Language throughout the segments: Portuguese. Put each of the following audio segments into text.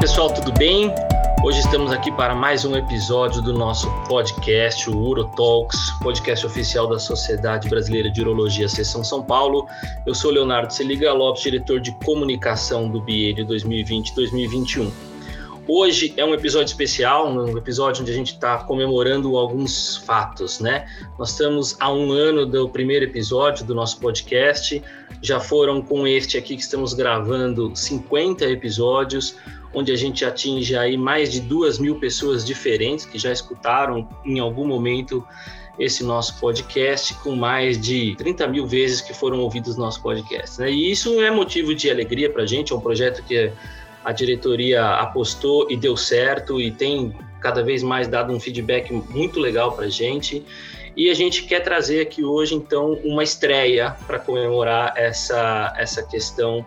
pessoal, tudo bem? Hoje estamos aqui para mais um episódio do nosso podcast, o Urotalks, podcast oficial da Sociedade Brasileira de Urologia, Seção São Paulo. Eu sou Leonardo Celiga Lopes, diretor de comunicação do BIE 2020-2021. Hoje é um episódio especial, um episódio onde a gente está comemorando alguns fatos, né? Nós estamos há um ano do primeiro episódio do nosso podcast, já foram com este aqui que estamos gravando 50 episódios, onde a gente atinge aí mais de duas mil pessoas diferentes que já escutaram em algum momento esse nosso podcast, com mais de 30 mil vezes que foram ouvidos nosso podcast. Né? E isso é motivo de alegria para a gente, é um projeto que a diretoria apostou e deu certo e tem cada vez mais dado um feedback muito legal para a gente. E a gente quer trazer aqui hoje, então, uma estreia para comemorar essa, essa questão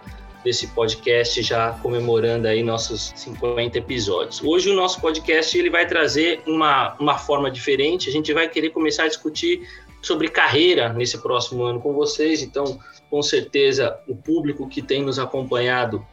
desse podcast, já comemorando aí nossos 50 episódios. Hoje o nosso podcast ele vai trazer uma, uma forma diferente, a gente vai querer começar a discutir sobre carreira nesse próximo ano com vocês, então, com certeza, o público que tem nos acompanhado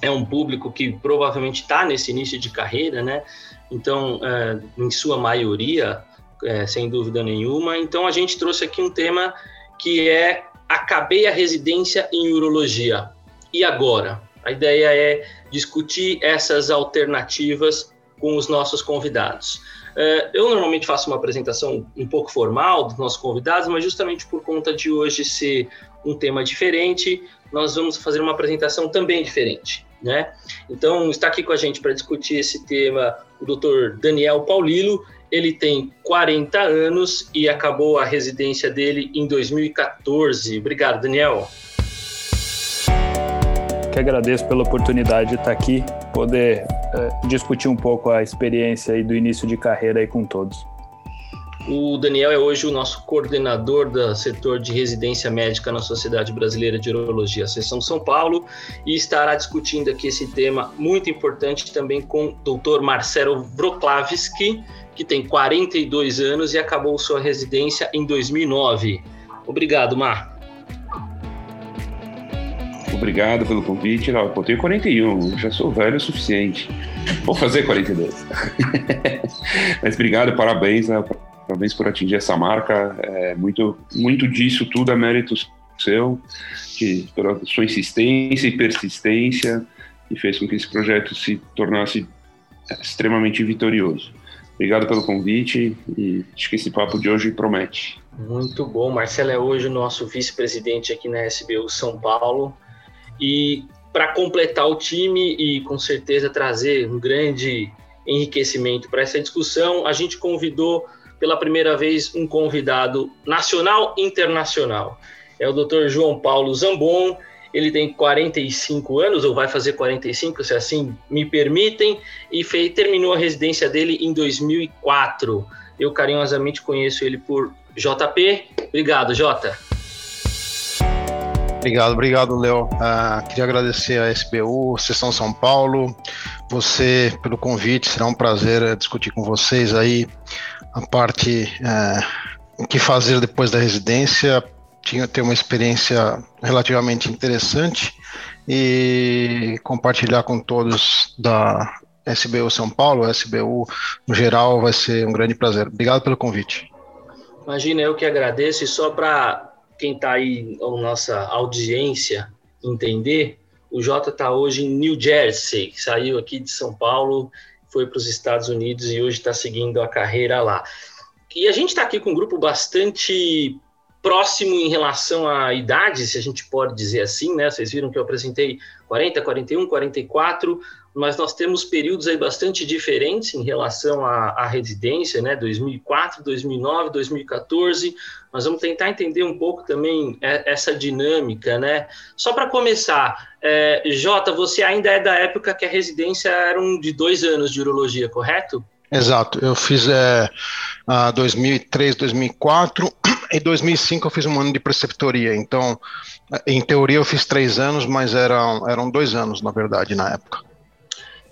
é um público que provavelmente está nesse início de carreira, né? Então, é, em sua maioria, é, sem dúvida nenhuma. Então, a gente trouxe aqui um tema que é acabei a residência em urologia. E agora? A ideia é discutir essas alternativas com os nossos convidados. É, eu normalmente faço uma apresentação um pouco formal dos nossos convidados, mas justamente por conta de hoje ser um tema diferente, nós vamos fazer uma apresentação também diferente. Né? Então, está aqui com a gente para discutir esse tema o Dr. Daniel Paulilo. Ele tem 40 anos e acabou a residência dele em 2014. Obrigado, Daniel. Que agradeço pela oportunidade de estar aqui, poder uh, discutir um pouco a experiência aí do início de carreira aí com todos. O Daniel é hoje o nosso coordenador do setor de residência médica na Sociedade Brasileira de Urologia, Seção São Paulo, e estará discutindo aqui esse tema muito importante também com o Dr. Marcelo Vroklavski, que tem 42 anos e acabou sua residência em 2009. Obrigado, Mar. Obrigado pelo convite. Não, eu tenho 41, já sou velho o suficiente. Vou fazer 42. Mas obrigado, parabéns né, Parabéns por atingir essa marca. É, muito, muito disso tudo é mérito seu, que, pela sua insistência e persistência, e fez com que esse projeto se tornasse extremamente vitorioso. Obrigado pelo convite e acho que esse papo de hoje promete. Muito bom. Marcelo é hoje o nosso vice-presidente aqui na SBU São Paulo. E para completar o time e com certeza trazer um grande enriquecimento para essa discussão, a gente convidou pela primeira vez um convidado nacional e internacional. É o Dr. João Paulo Zambon. Ele tem 45 anos, ou vai fazer 45, se assim me permitem, e fez, terminou a residência dele em 2004. Eu carinhosamente conheço ele por JP. Obrigado, Jota. Obrigado, obrigado, Léo. Uh, queria agradecer a SBU, Sessão São Paulo, você pelo convite. Será um prazer uh, discutir com vocês aí a parte é, que fazer depois da residência. Tinha ter uma experiência relativamente interessante e compartilhar com todos da SBU São Paulo, SBU no geral, vai ser um grande prazer. Obrigado pelo convite. Imagina, eu que agradeço, e só para quem está aí, a nossa audiência, entender, o Jota está hoje em New Jersey, saiu aqui de São Paulo foi para os Estados Unidos e hoje está seguindo a carreira lá. E a gente está aqui com um grupo bastante próximo em relação à idade, se a gente pode dizer assim, né? Vocês viram que eu apresentei 40, 41, 44, mas nós temos períodos aí bastante diferentes em relação à, à residência, né? 2004, 2009, 2014. Nós vamos tentar entender um pouco também é, essa dinâmica, né? Só para começar, é, Jota, você ainda é da época que a residência era um de dois anos de urologia, correto? Exato, eu fiz é, 2003, 2004 e 2005 eu fiz um ano de preceptoria. Então, em teoria eu fiz três anos, mas eram, eram dois anos, na verdade, na época.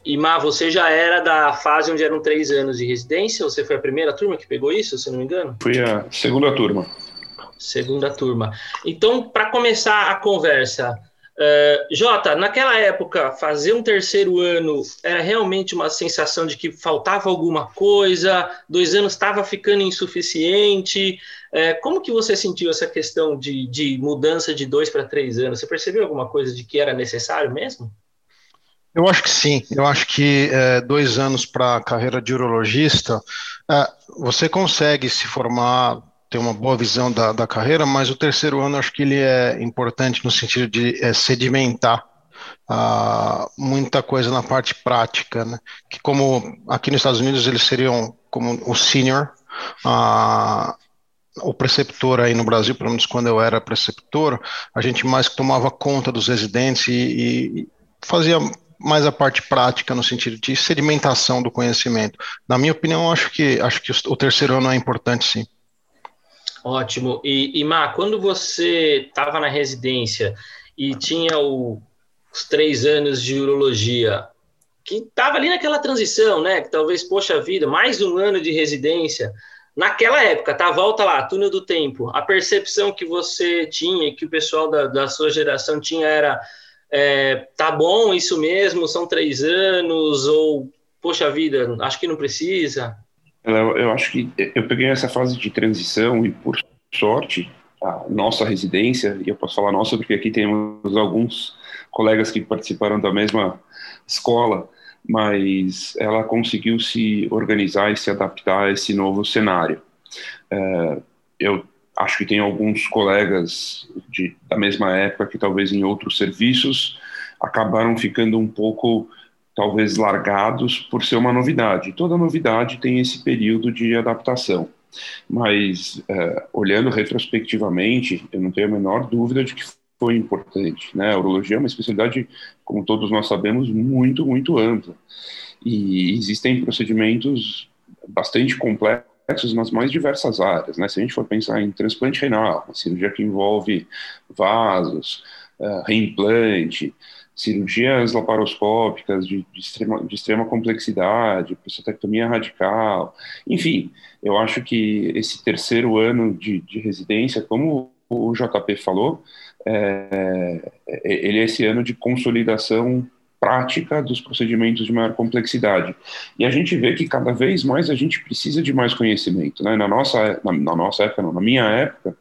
E Má, você já era da fase onde eram três anos de residência? Você foi a primeira turma que pegou isso, se não me engano? Fui a segunda turma. Segunda turma. Então, para começar a conversa, Uh, Jota, naquela época, fazer um terceiro ano era realmente uma sensação de que faltava alguma coisa, dois anos estava ficando insuficiente. Uh, como que você sentiu essa questão de, de mudança de dois para três anos? Você percebeu alguma coisa de que era necessário mesmo? Eu acho que sim. Eu acho que é, dois anos para a carreira de urologista, é, você consegue se formar ter uma boa visão da, da carreira, mas o terceiro ano acho que ele é importante no sentido de é, sedimentar uh, muita coisa na parte prática, né? Que como aqui nos Estados Unidos eles seriam como o senior, uh, o preceptor aí no Brasil, pelo menos quando eu era preceptor, a gente mais tomava conta dos residentes e, e fazia mais a parte prática no sentido de sedimentação do conhecimento. Na minha opinião, acho que acho que o terceiro ano é importante, sim. Ótimo. E, e Má, quando você estava na residência e tinha o, os três anos de urologia, que estava ali naquela transição, né? Que talvez, poxa vida, mais um ano de residência. Naquela época, tá? Volta lá, túnel do tempo. A percepção que você tinha, que o pessoal da, da sua geração tinha era é, tá bom, isso mesmo, são três anos, ou, poxa vida, acho que não precisa. Eu, eu acho que eu peguei essa fase de transição e, por sorte, a nossa residência, e eu posso falar nossa porque aqui temos alguns colegas que participaram da mesma escola, mas ela conseguiu se organizar e se adaptar a esse novo cenário. É, eu acho que tem alguns colegas de, da mesma época que talvez em outros serviços acabaram ficando um pouco talvez largados por ser uma novidade. Toda novidade tem esse período de adaptação. Mas, é, olhando retrospectivamente, eu não tenho a menor dúvida de que foi importante. Né? A urologia é uma especialidade, como todos nós sabemos, muito, muito ampla. E existem procedimentos bastante complexos nas mais diversas áreas. Né? Se a gente for pensar em transplante renal, cirurgia que envolve vasos, uh, reimplante, cirurgias laparoscópicas de, de, extrema, de extrema complexidade, prostatectomia radical, enfim, eu acho que esse terceiro ano de, de residência, como o JP falou, é, ele é esse ano de consolidação prática dos procedimentos de maior complexidade. E a gente vê que cada vez mais a gente precisa de mais conhecimento. Né? Na, nossa, na, na nossa época, não, na minha época,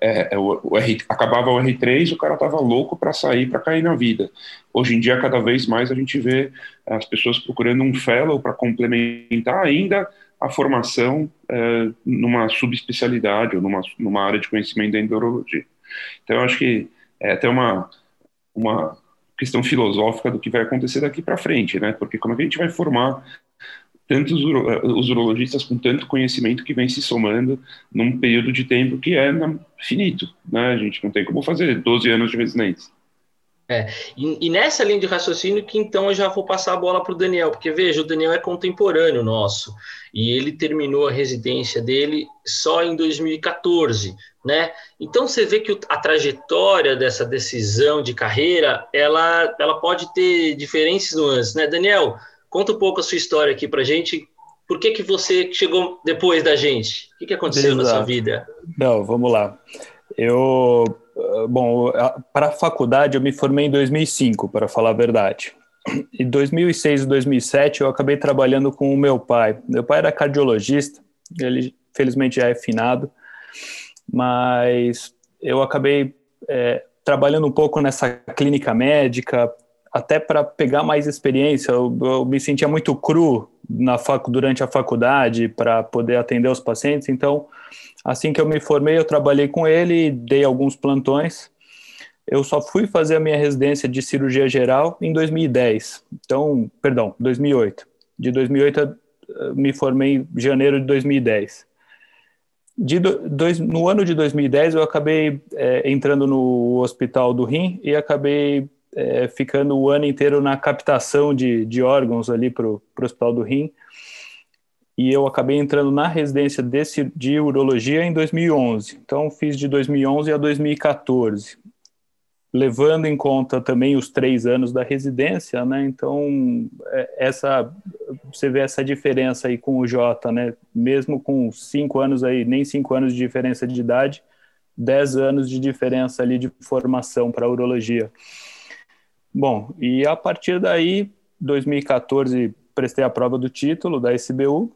é, é o, o R, acabava o R3, o cara estava louco para sair, para cair na vida. Hoje em dia, cada vez mais a gente vê as pessoas procurando um fellow para complementar ainda a formação é, numa subespecialidade ou numa, numa área de conhecimento da endurologia. Então, eu acho que é até uma, uma questão filosófica do que vai acontecer daqui para frente, né? Porque como é que a gente vai formar tantos os urologistas com tanto conhecimento que vem se somando num período de tempo que é finito, né? A gente não tem como fazer 12 anos de residência. É, e, e, nessa linha de raciocínio que então eu já vou passar a bola para o Daniel, porque veja, o Daniel é contemporâneo nosso, e ele terminou a residência dele só em 2014, né? Então você vê que a trajetória dessa decisão de carreira, ela, ela pode ter diferentes nuances, né? Daniel, conta um pouco a sua história aqui para gente, por que que você chegou depois da gente? O que, que aconteceu Exato. na sua vida? Não, vamos lá. Eu ah, bom, para a faculdade eu me formei em 2005, para falar a verdade. Em 2006 e 2007 eu acabei trabalhando com o meu pai. Meu pai era cardiologista, ele felizmente já é finado, mas eu acabei é, trabalhando um pouco nessa clínica médica, até para pegar mais experiência. Eu, eu, me sentia muito cru na facu, durante a faculdade para poder atender os pacientes, então Assim que eu me formei, eu trabalhei com ele dei alguns plantões. Eu só fui fazer a minha residência de cirurgia geral em 2010. Então, perdão, 2008. De 2008 eu me formei em janeiro de 2010. De dois, no ano de 2010 eu acabei é, entrando no hospital do rim e acabei é, ficando o ano inteiro na captação de, de órgãos ali para o hospital do rim e eu acabei entrando na residência desse, de urologia em 2011. Então, fiz de 2011 a 2014, levando em conta também os três anos da residência, né? Então, é, essa você vê essa diferença aí com o Jota, né? Mesmo com cinco anos aí, nem cinco anos de diferença de idade, dez anos de diferença ali de formação para urologia. Bom, e a partir daí, 2014, prestei a prova do título da SBU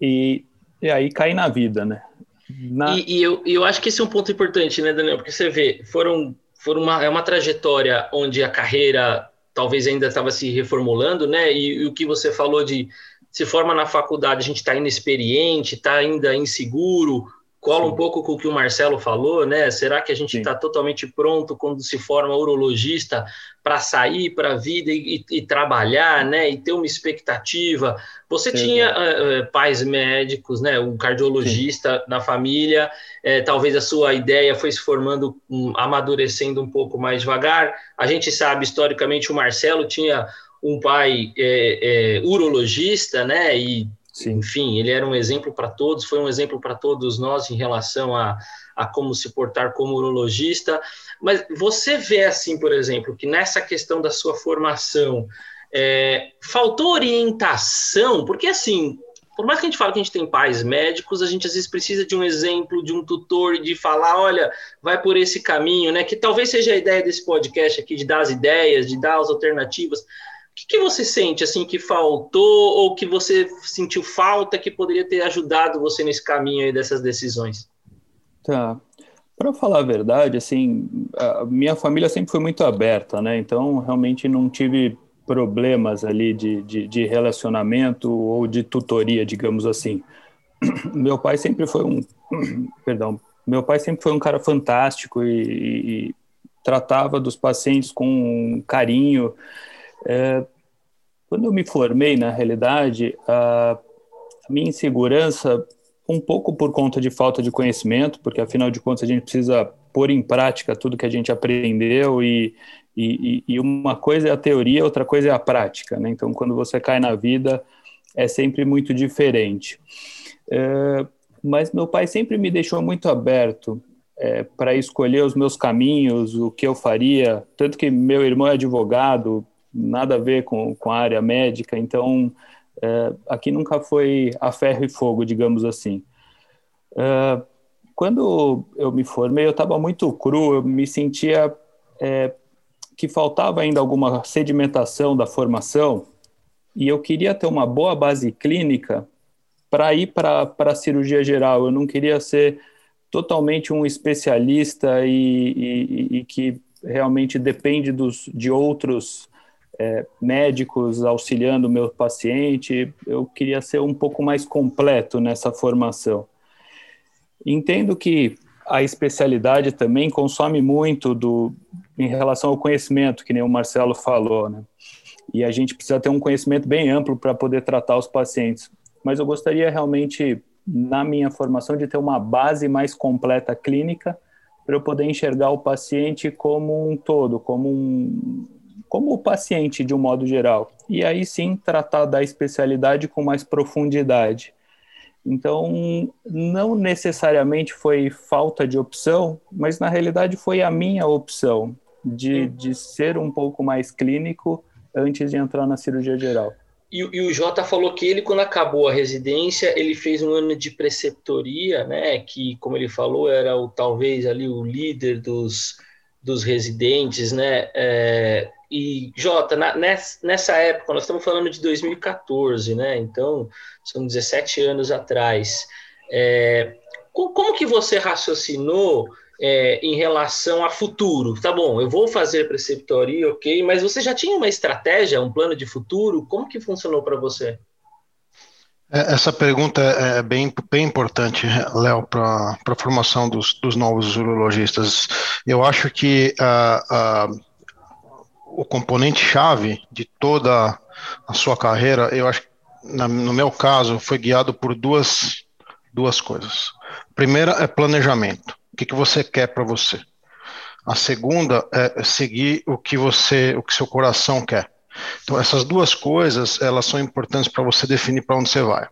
e, e aí caí na vida, né? Na... E, e eu, eu acho que esse é um ponto importante, né, Daniel? Porque você vê, foram, foram uma, é uma trajetória onde a carreira talvez ainda estava se reformulando, né? E, e, o que você falou de se forma na faculdade, a gente está inexperiente, está ainda inseguro, cola um pouco com o que o Marcelo falou, né? Será que a gente está totalmente pronto quando se forma urologista para sair para a vida e, e, e, trabalhar, né? E ter uma expectativa. Você Sim. tinha uh, pais médicos, né? Um cardiologista Sim. na família. É, talvez a sua ideia foi se formando, um, amadurecendo um pouco mais devagar. A gente sabe historicamente o Marcelo tinha um pai é, é, urologista, né? E Sim. Enfim, ele era um exemplo para todos, foi um exemplo para todos nós em relação a, a como se portar como urologista. Mas você vê, assim, por exemplo, que nessa questão da sua formação, é, faltou orientação, porque assim, por mais que a gente fale que a gente tem pais médicos, a gente às vezes precisa de um exemplo, de um tutor, de falar, olha, vai por esse caminho, né? Que talvez seja a ideia desse podcast aqui, de dar as ideias, de dar as alternativas que, que você sente assim que faltou ou que você sentiu falta que poderia ter ajudado você nesse caminho aí dessas decisões? Tá. Para falar a verdade, assim, a minha família sempre foi muito aberta, né? Então, realmente não tive problemas ali de, de, de relacionamento ou de tutoria, digamos assim. Meu pai sempre foi um, perdão, meu pai sempre foi um cara fantástico e, e, e tratava dos pacientes com carinho. É, quando eu me formei, na realidade, a minha insegurança, um pouco por conta de falta de conhecimento, porque afinal de contas a gente precisa pôr em prática tudo que a gente aprendeu e, e, e uma coisa é a teoria, outra coisa é a prática, né? Então, quando você cai na vida, é sempre muito diferente. É, mas meu pai sempre me deixou muito aberto é, para escolher os meus caminhos, o que eu faria. Tanto que meu irmão é advogado, nada a ver com, com a área médica, então é, aqui nunca foi a ferro e fogo, digamos assim. É, quando eu me formei, eu estava muito cru, eu me sentia é, que faltava ainda alguma sedimentação da formação e eu queria ter uma boa base clínica para ir para a cirurgia geral. Eu não queria ser totalmente um especialista e, e, e que realmente depende dos, de outros é, médicos auxiliando o meu paciente, eu queria ser um pouco mais completo nessa formação. Entendo que a especialidade também consome muito do, em relação ao conhecimento, que nem o Marcelo falou, né? E a gente precisa ter um conhecimento bem amplo para poder tratar os pacientes. Mas eu gostaria realmente, na minha formação, de ter uma base mais completa clínica para eu poder enxergar o paciente como um todo, como um, como o paciente de um modo geral. E aí sim tratar da especialidade com mais profundidade. Então, não necessariamente foi falta de opção, mas na realidade foi a minha opção de, de ser um pouco mais clínico antes de entrar na cirurgia geral. E, e, o Jota falou que ele, quando acabou a residência, ele fez um ano de preceptoria, né? Que, como ele falou, era o talvez ali o líder dos, dos residentes, né? É, e, Jota, na, nessa época, nós estamos falando de 2014, né? Então, são 17 anos atrás. É, como que você raciocinou é, em relação a futuro? Tá bom, eu vou fazer preceptoria, ok, mas você já tinha uma estratégia, um plano de futuro? Como que funcionou para você? É, essa pergunta é bem, bem importante, Léo, para a formação dos, dos novos urologistas. Eu acho que uh, uh, o componente chave de toda a sua carreira, eu acho, na, no meu caso, foi guiado por duas, duas coisas. A primeira é planejamento. O que, que você quer para você? A segunda é seguir o que você, o que seu coração quer. Então, essas duas coisas, elas são importantes para você definir para onde você vai.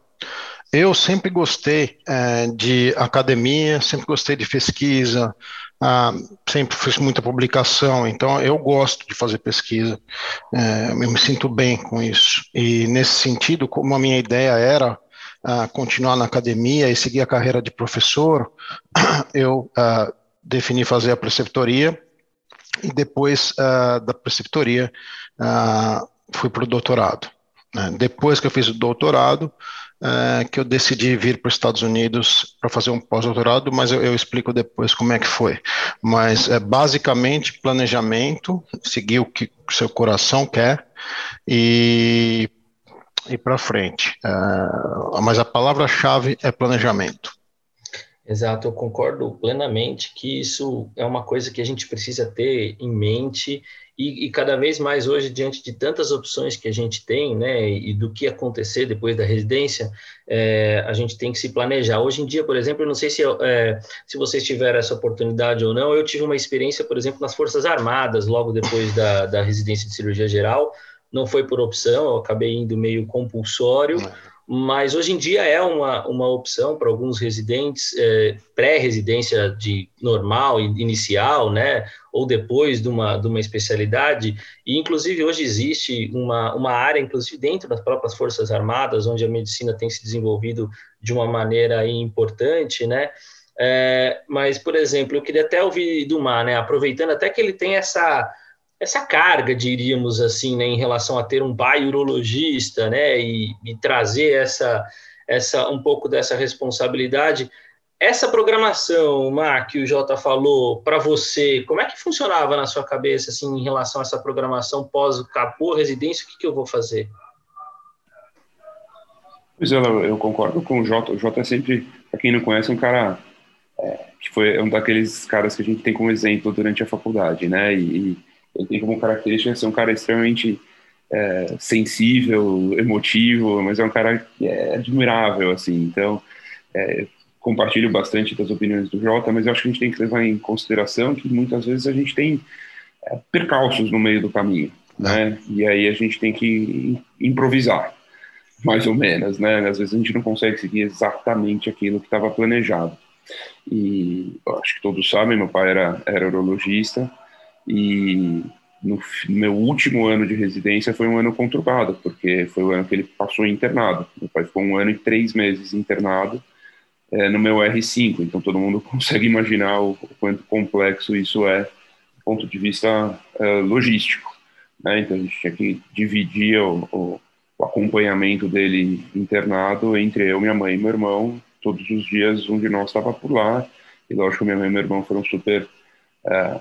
Eu sempre gostei é, de academia, sempre gostei de pesquisa, ah, sempre fiz muita publicação, então eu gosto de fazer pesquisa, é, eu me sinto bem com isso. E nesse sentido, como a minha ideia era ah, continuar na academia e seguir a carreira de professor, eu ah, defini fazer a preceptoria e depois uh, da preceptoria uh, fui para o doutorado. Né? Depois que eu fiz o doutorado, uh, que eu decidi vir para os Estados Unidos para fazer um pós-doutorado, mas eu, eu, explico depois como é que foi. Mas é basicamente planejamento, seguir o que o seu coração quer e ir para frente. mas a palavra-chave é planejamento. Exato, eu concordo plenamente que isso é uma coisa que a gente precisa ter em mente e, e, cada vez mais hoje, diante de tantas opções que a gente tem, né, e do que acontecer depois da residência, é, a gente tem que se planejar. Hoje em dia, por exemplo, eu não sei se, é, se vocês tiveram essa oportunidade ou não, eu tive uma experiência, por exemplo, nas Forças Armadas, logo depois da, da residência de cirurgia geral, não foi por opção, eu acabei indo meio compulsório, mas hoje em dia é uma, uma opção para alguns residentes, é, pré-residência de normal, inicial, né, ou depois de uma, de uma especialidade, e inclusive hoje existe uma, uma área, inclusive dentro das próprias Forças Armadas, onde a medicina tem se desenvolvido de uma maneira importante, né, é, mas, por exemplo, eu queria até ouvir do Mar, né, aproveitando até que ele tem essa essa carga, diríamos assim, né, em relação a ter um pai urologista, né, e, e trazer essa, essa um pouco dessa responsabilidade. Essa programação, Mar, que o Jota falou, para você, como é que funcionava na sua cabeça, assim, em relação a essa programação pós-capô, residência, o que, que eu vou fazer? Pois é, eu concordo com o Jota. O Jota é sempre, para quem não conhece, um cara é, que foi um daqueles caras que a gente tem como exemplo durante a faculdade, né? E, ele tem como característica ser um cara extremamente é, sensível, emotivo, mas é um cara que é admirável, assim. Então, é, compartilho bastante das opiniões do Jota, mas eu acho que a gente tem que levar em consideração que muitas vezes a gente tem é, percalços no meio do caminho, né? E aí a gente tem que improvisar, mais ou menos, né? Às vezes a gente não consegue seguir exatamente aquilo que estava planejado. E acho que todos sabem, meu pai era, era urologista, e no meu último ano de residência foi um ano conturbado, porque foi o ano que ele passou internado. Meu pai ficou um ano e três meses internado é, no meu R5, então todo mundo consegue imaginar o, o quanto complexo isso é do ponto de vista é, logístico. Né? Então a gente tinha que dividir o, o, o, acompanhamento dele internado entre eu, minha mãe e meu irmão. Todos os dias um de nós estava por lá, e lógico minha mãe e meu irmão foram super é,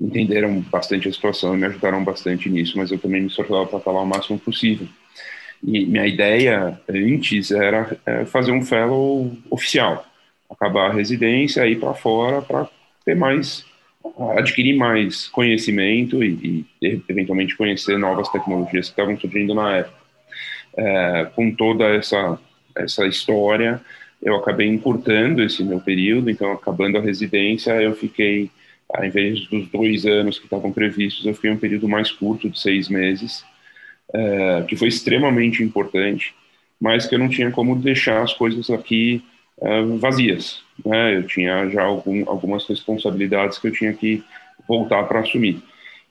entenderam bastante a situação e me ajudaram bastante nisso, mas eu também me esforçava para falar o máximo possível. E minha ideia antes era é, fazer um fellow oficial, acabar a residência, ir para fora para ter mais, adquirir mais conhecimento e, e, eventualmente conhecer novas tecnologias que estavam surgindo na época. É, com toda essa essa história, eu acabei encurtando esse meu período, então acabando a residência, eu fiquei ao invés dos dois anos que estavam previstos, eu fiquei um período mais curto, de seis meses, é, que foi extremamente importante, mas que eu não tinha como deixar as coisas aqui é, vazias. Né? Eu tinha já algum, algumas responsabilidades que eu tinha que voltar para assumir.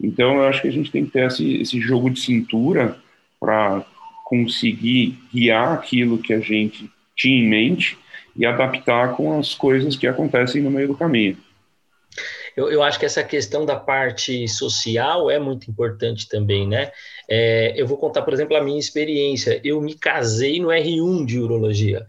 Então, eu acho que a gente tem que ter esse, esse jogo de cintura para conseguir guiar aquilo que a gente tinha em mente e adaptar com as coisas que acontecem no meio do caminho eu, eu acho que essa questão da parte social é muito importante também, né? É, eu vou contar, por exemplo, a minha experiência. Eu me casei no R1 de urologia.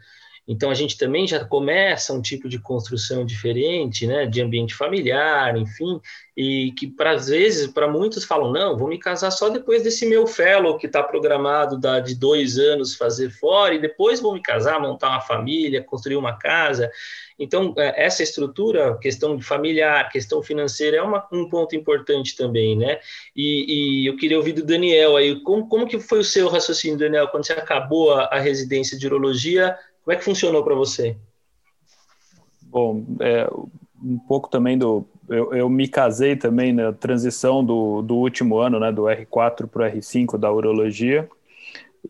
Então a gente também já começa um tipo de construção diferente, né, de ambiente familiar, enfim, e que para às vezes para muitos falam não, vou me casar só depois desse meu fellow que está programado da, de dois anos fazer fora e depois vou me casar, montar uma família, construir uma casa. Então é, essa estrutura, questão familiar, questão financeira é uma, um ponto importante também, né? E, e, eu queria ouvir do Daniel aí, como, como que foi o seu raciocínio, Daniel, quando você acabou a, a residência de urologia? Como é que funcionou para você? Bom, é, um pouco também do. Eu, eu, me casei também na transição do, do último ano, né, do R4 para o R5 da urologia.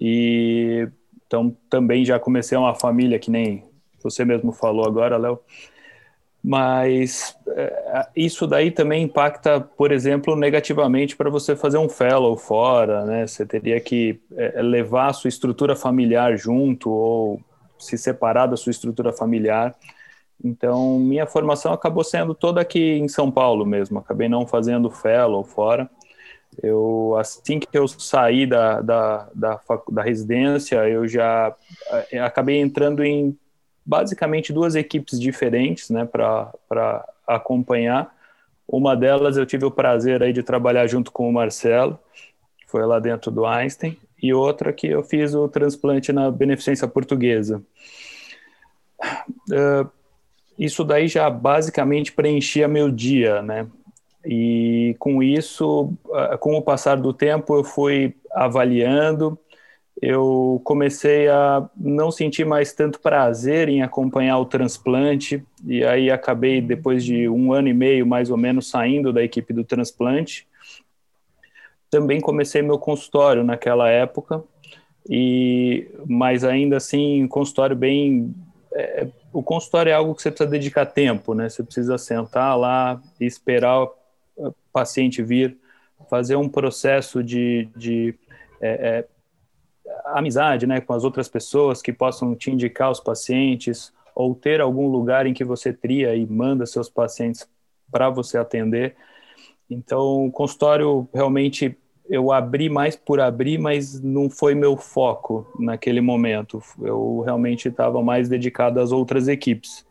E então também já comecei uma família que nem você mesmo falou agora, Léo. Mas é, isso daí também impacta, por exemplo, negativamente para você fazer um fellow fora, né? Você teria que é, levar a sua estrutura familiar junto ou se separar da sua estrutura familiar. Então, minha formação acabou sendo toda aqui em São Paulo mesmo. Acabei não fazendo fellow fora. Eu, assim que eu saí da, da, da, da residência, eu já eh, acabei entrando em basicamente duas equipes diferentes, né, para acompanhar. Uma delas eu tive o prazer aí de trabalhar junto com o Marcelo, que foi lá dentro do Einstein, e outra que eu fiz o transplante na Beneficência Portuguesa. Uh, isso daí já basicamente preenchia meu dia, né? E com isso, uh, com o passar do tempo, eu fui avaliando, eu comecei a não sentir mais tanto prazer em acompanhar o transplante, e aí acabei, depois de um ano e meio mais ou menos, saindo da equipe do transplante também comecei meu consultório naquela época, e mas ainda assim, consultório bem. É, o consultório é algo que você precisa dedicar tempo, né? Você precisa sentar lá esperar o paciente vir, fazer um processo de, de é, é, amizade né, com as outras pessoas que possam te indicar os pacientes, ou ter algum lugar em que você tria e manda seus pacientes para você atender. Então, o consultório realmente eu abri mais por abrir, mas não foi meu foco naquele momento. Eu realmente estava mais dedicado às outras equipes.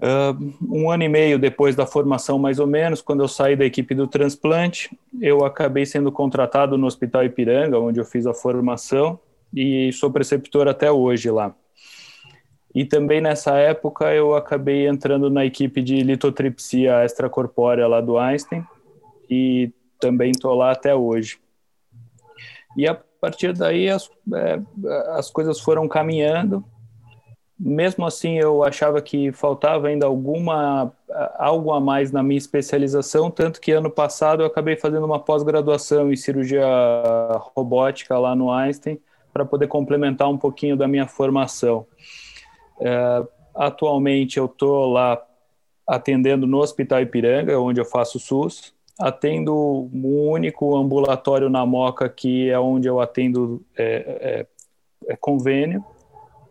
Uh, um ano e meio depois da formação, mais ou menos, quando eu saí da equipe do transplante, eu acabei sendo contratado no Hospital Ipiranga, onde eu fiz a formação, e sou preceptor até hoje lá. E também nessa época eu acabei entrando na equipe de litotripsia extracorpórea lá do Einstein e também estou lá até hoje. E a partir daí as, é, as coisas foram caminhando. Mesmo assim, eu achava que faltava ainda alguma algo a mais na minha especialização, tanto que ano passado eu acabei fazendo uma pós-graduação em cirurgia robótica lá no Einstein para poder complementar um pouquinho da minha formação. É, atualmente eu estou lá atendendo no Hospital Ipiranga, onde eu faço SUS, atendo um único ambulatório na Moca, que é onde eu atendo é, é, é convênio.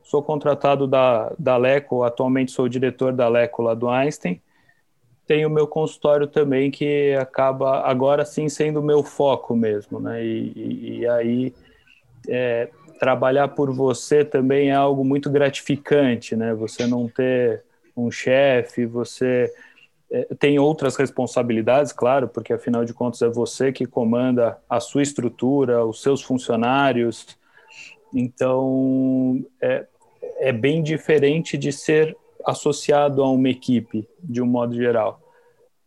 Sou contratado da, da Leco, atualmente sou diretor da Leco lá do Einstein. Tenho meu consultório também, que acaba agora sim sendo o meu foco mesmo, né? E, e, aí é, trabalhar por você também é algo muito gratificante, né? Você não ter um chefe, você tem outras responsabilidades, claro, porque afinal de contas é você que comanda a sua estrutura, os seus funcionários. Então, é, é bem diferente de ser associado a uma equipe, de um modo geral.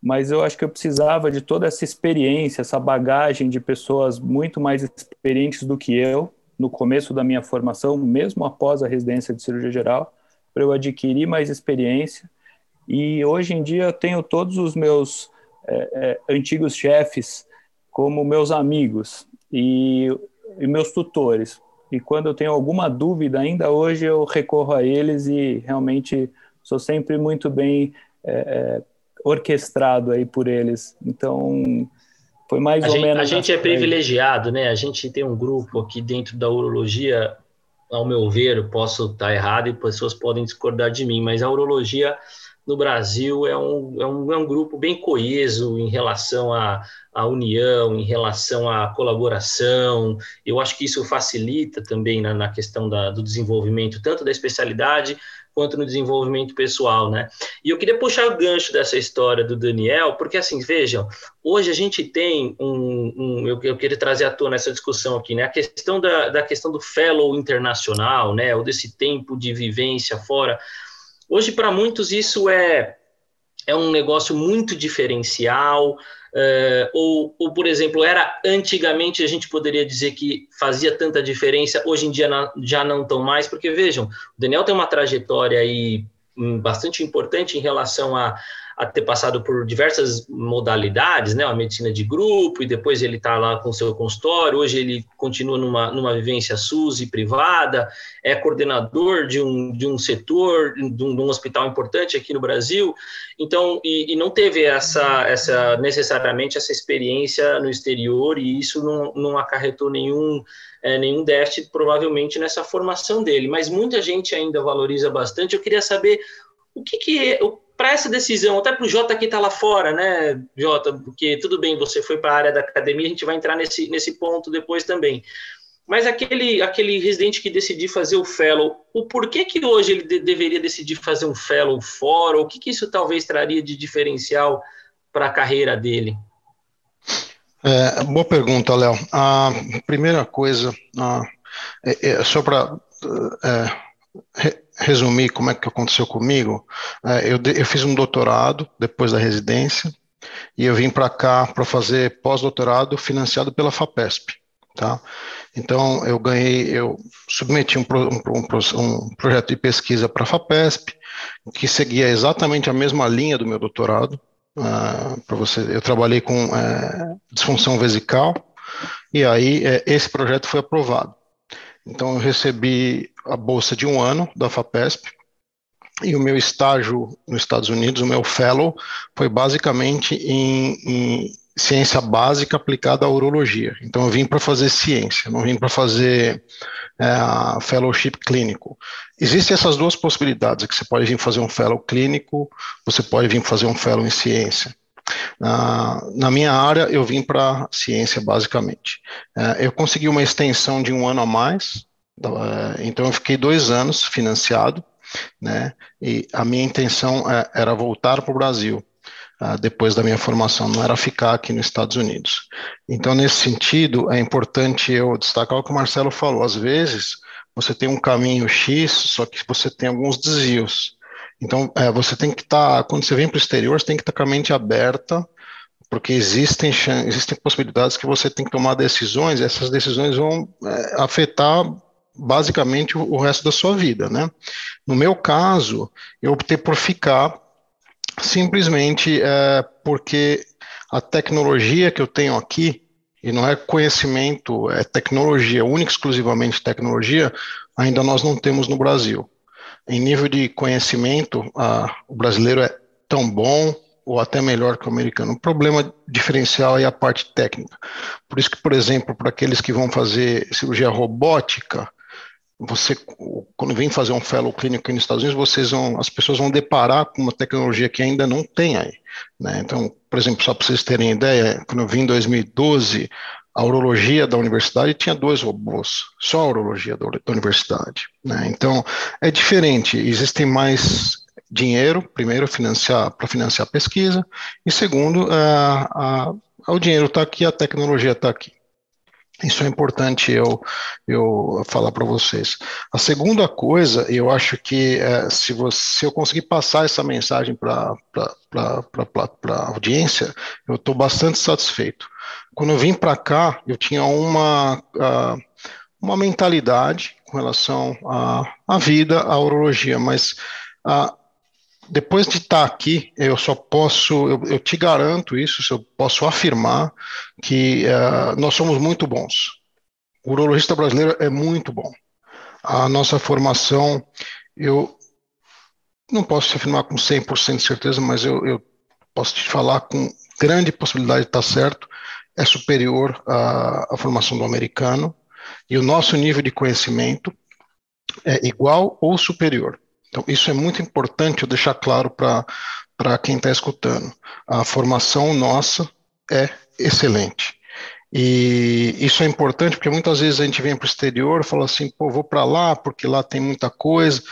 Mas eu acho que eu precisava de toda essa experiência, essa bagagem de pessoas muito mais experientes do que eu no começo da minha formação, mesmo após a residência de cirurgia geral, para eu adquirir mais experiência e hoje em dia eu tenho todos os meus é, é, antigos chefes como meus amigos e, e, meus tutores. E quando eu tenho alguma dúvida, ainda hoje eu recorro a eles e realmente sou sempre muito bem é, é orquestrado aí por eles. Então, foi mais a ou gente, menos. A gente é privilegiado, né? A gente tem um grupo aqui dentro da urologia, ao meu ver, posso estar errado e pessoas podem discordar de mim, mas a urologia no Brasil é um, é um, é um grupo bem coeso em relação à, à união, em relação à colaboração. Eu acho que isso facilita também na, na questão da, do desenvolvimento, tanto da especialidade quanto no desenvolvimento pessoal, né? E eu queria puxar o gancho dessa história do Daniel, porque assim, vejam, hoje a gente tem um, um eu, eu, queria trazer à tona essa discussão aqui, né? A questão da, da questão do fellow internacional, né? Ou desse tempo de vivência fora. Hoje, para muitos, isso é, é um negócio muito diferencial, é, ou, ou, por exemplo, era antigamente a gente poderia dizer que fazia tanta diferença, hoje em dia não, já não tão mais, porque vejam, o Daniel tem uma trajetória aí hum, bastante importante em relação a, a ter passado por diversas modalidades, né, a medicina de grupo, e depois ele está lá com seu consultório, hoje ele continua numa, numa vivência SUS e privada, é coordenador de um, de um setor, de um, de um hospital importante aqui no Brasil, então, e, e, não teve essa, essa, necessariamente essa experiência no exterior, e isso não, não acarretou nenhum, é, nenhum déficit, provavelmente, nessa formação dele, mas muita gente ainda valoriza bastante, eu queria saber o que, que para essa decisão, até para o Jota que está lá fora, né, Jota, porque tudo bem, você foi para a área da academia, a gente vai entrar nesse, nesse ponto depois também. Mas aquele, aquele residente que decidiu fazer o fellow, o porquê que hoje ele de, deveria decidir fazer um fellow fora? O que, que isso talvez traria de diferencial para a carreira dele? É, boa pergunta, Léo. A primeira coisa, é, é, só para é, resumir como é que aconteceu comigo, é, eu, eu fiz um doutorado depois da residência e eu vim para cá para fazer pós-doutorado financiado pela FAPESP. Tá? Então, eu ganhei, eu submeti um, um, um, projeto de pesquisa para a FAPESP, que seguia exatamente a mesma linha do meu doutorado. Uh, para você, eu trabalhei com uh, disfunção vesical, e aí esse projeto foi aprovado. Então, eu recebi a bolsa de um ano da FAPESP, e o meu estágio nos Estados Unidos, o meu fellow, foi basicamente em, em ciência básica aplicada à urologia. Então eu vim para fazer ciência, não vim para fazer é, fellowship clínico. Existem essas duas possibilidades, que você pode vir fazer um fellow clínico, você pode vir fazer um fellow em ciência. na minha área, eu vim para ciência, basicamente. É, eu consegui uma extensão de um ano a mais, então eu fiquei dois anos financiado, né, e a minha intenção é, era voltar para o Brasil uh, depois da minha formação, não era ficar aqui nos Estados Unidos. Então, nesse sentido, é importante eu destacar o que o Marcelo falou. Às vezes, você tem um caminho X, só que você tem alguns desvios. Então, é, você tem que estar, tá, quando você vem para o exterior, você tem que estar tá com a mente aberta, porque existem, existem possibilidades que você tem que tomar decisões, e essas decisões vão é, afetar basicamente o, resto da sua vida, né? No meu caso, eu optei por ficar simplesmente é, porque a tecnologia que eu tenho aqui, e não é conhecimento, é tecnologia, única exclusivamente tecnologia, ainda nós não temos no Brasil. Em nível de conhecimento, o brasileiro é tão bom ou até melhor que o americano. O problema diferencial é a parte técnica. Por isso que, por exemplo, para aqueles que vão fazer cirurgia robótica, você quando vem fazer um fellow clínico nos Estados Unidos, vocês vão, as pessoas vão deparar com uma tecnologia que ainda não tem aí, né? Então, por exemplo, só para vocês terem ideia, quando eu vim em 2012, a urologia da universidade tinha dois robôs, só a urologia da, da universidade, né? Então, é diferente, existem mais dinheiro, primeiro financiar para financiar a pesquisa e segundo, a, a, o dinheiro está aqui, a tecnologia está aqui. Isso é importante eu, eu falar para vocês. A segunda coisa, eu acho que é, se, você, se eu conseguir passar essa mensagem para a audiência, eu estou bastante satisfeito. Quando eu vim para cá, eu tinha uma, uma mentalidade com relação à, à vida, à urologia, mas uh, depois de estar aqui, eu só posso, eu, eu te garanto isso, eu posso afirmar que uh, nós somos muito bons. O urologista brasileiro é muito bom. A nossa formação, eu não posso afirmar com 100% de certeza, mas eu, eu posso te falar com grande possibilidade de estar certo, é superior à, à formação do americano, e o nosso nível de conhecimento é igual ou superior. Então, isso é muito importante eu deixar claro para quem está escutando. A formação nossa é excelente. E isso é importante porque muitas vezes a gente vem para o exterior e fala assim, pô, vou para lá porque lá tem muita coisa,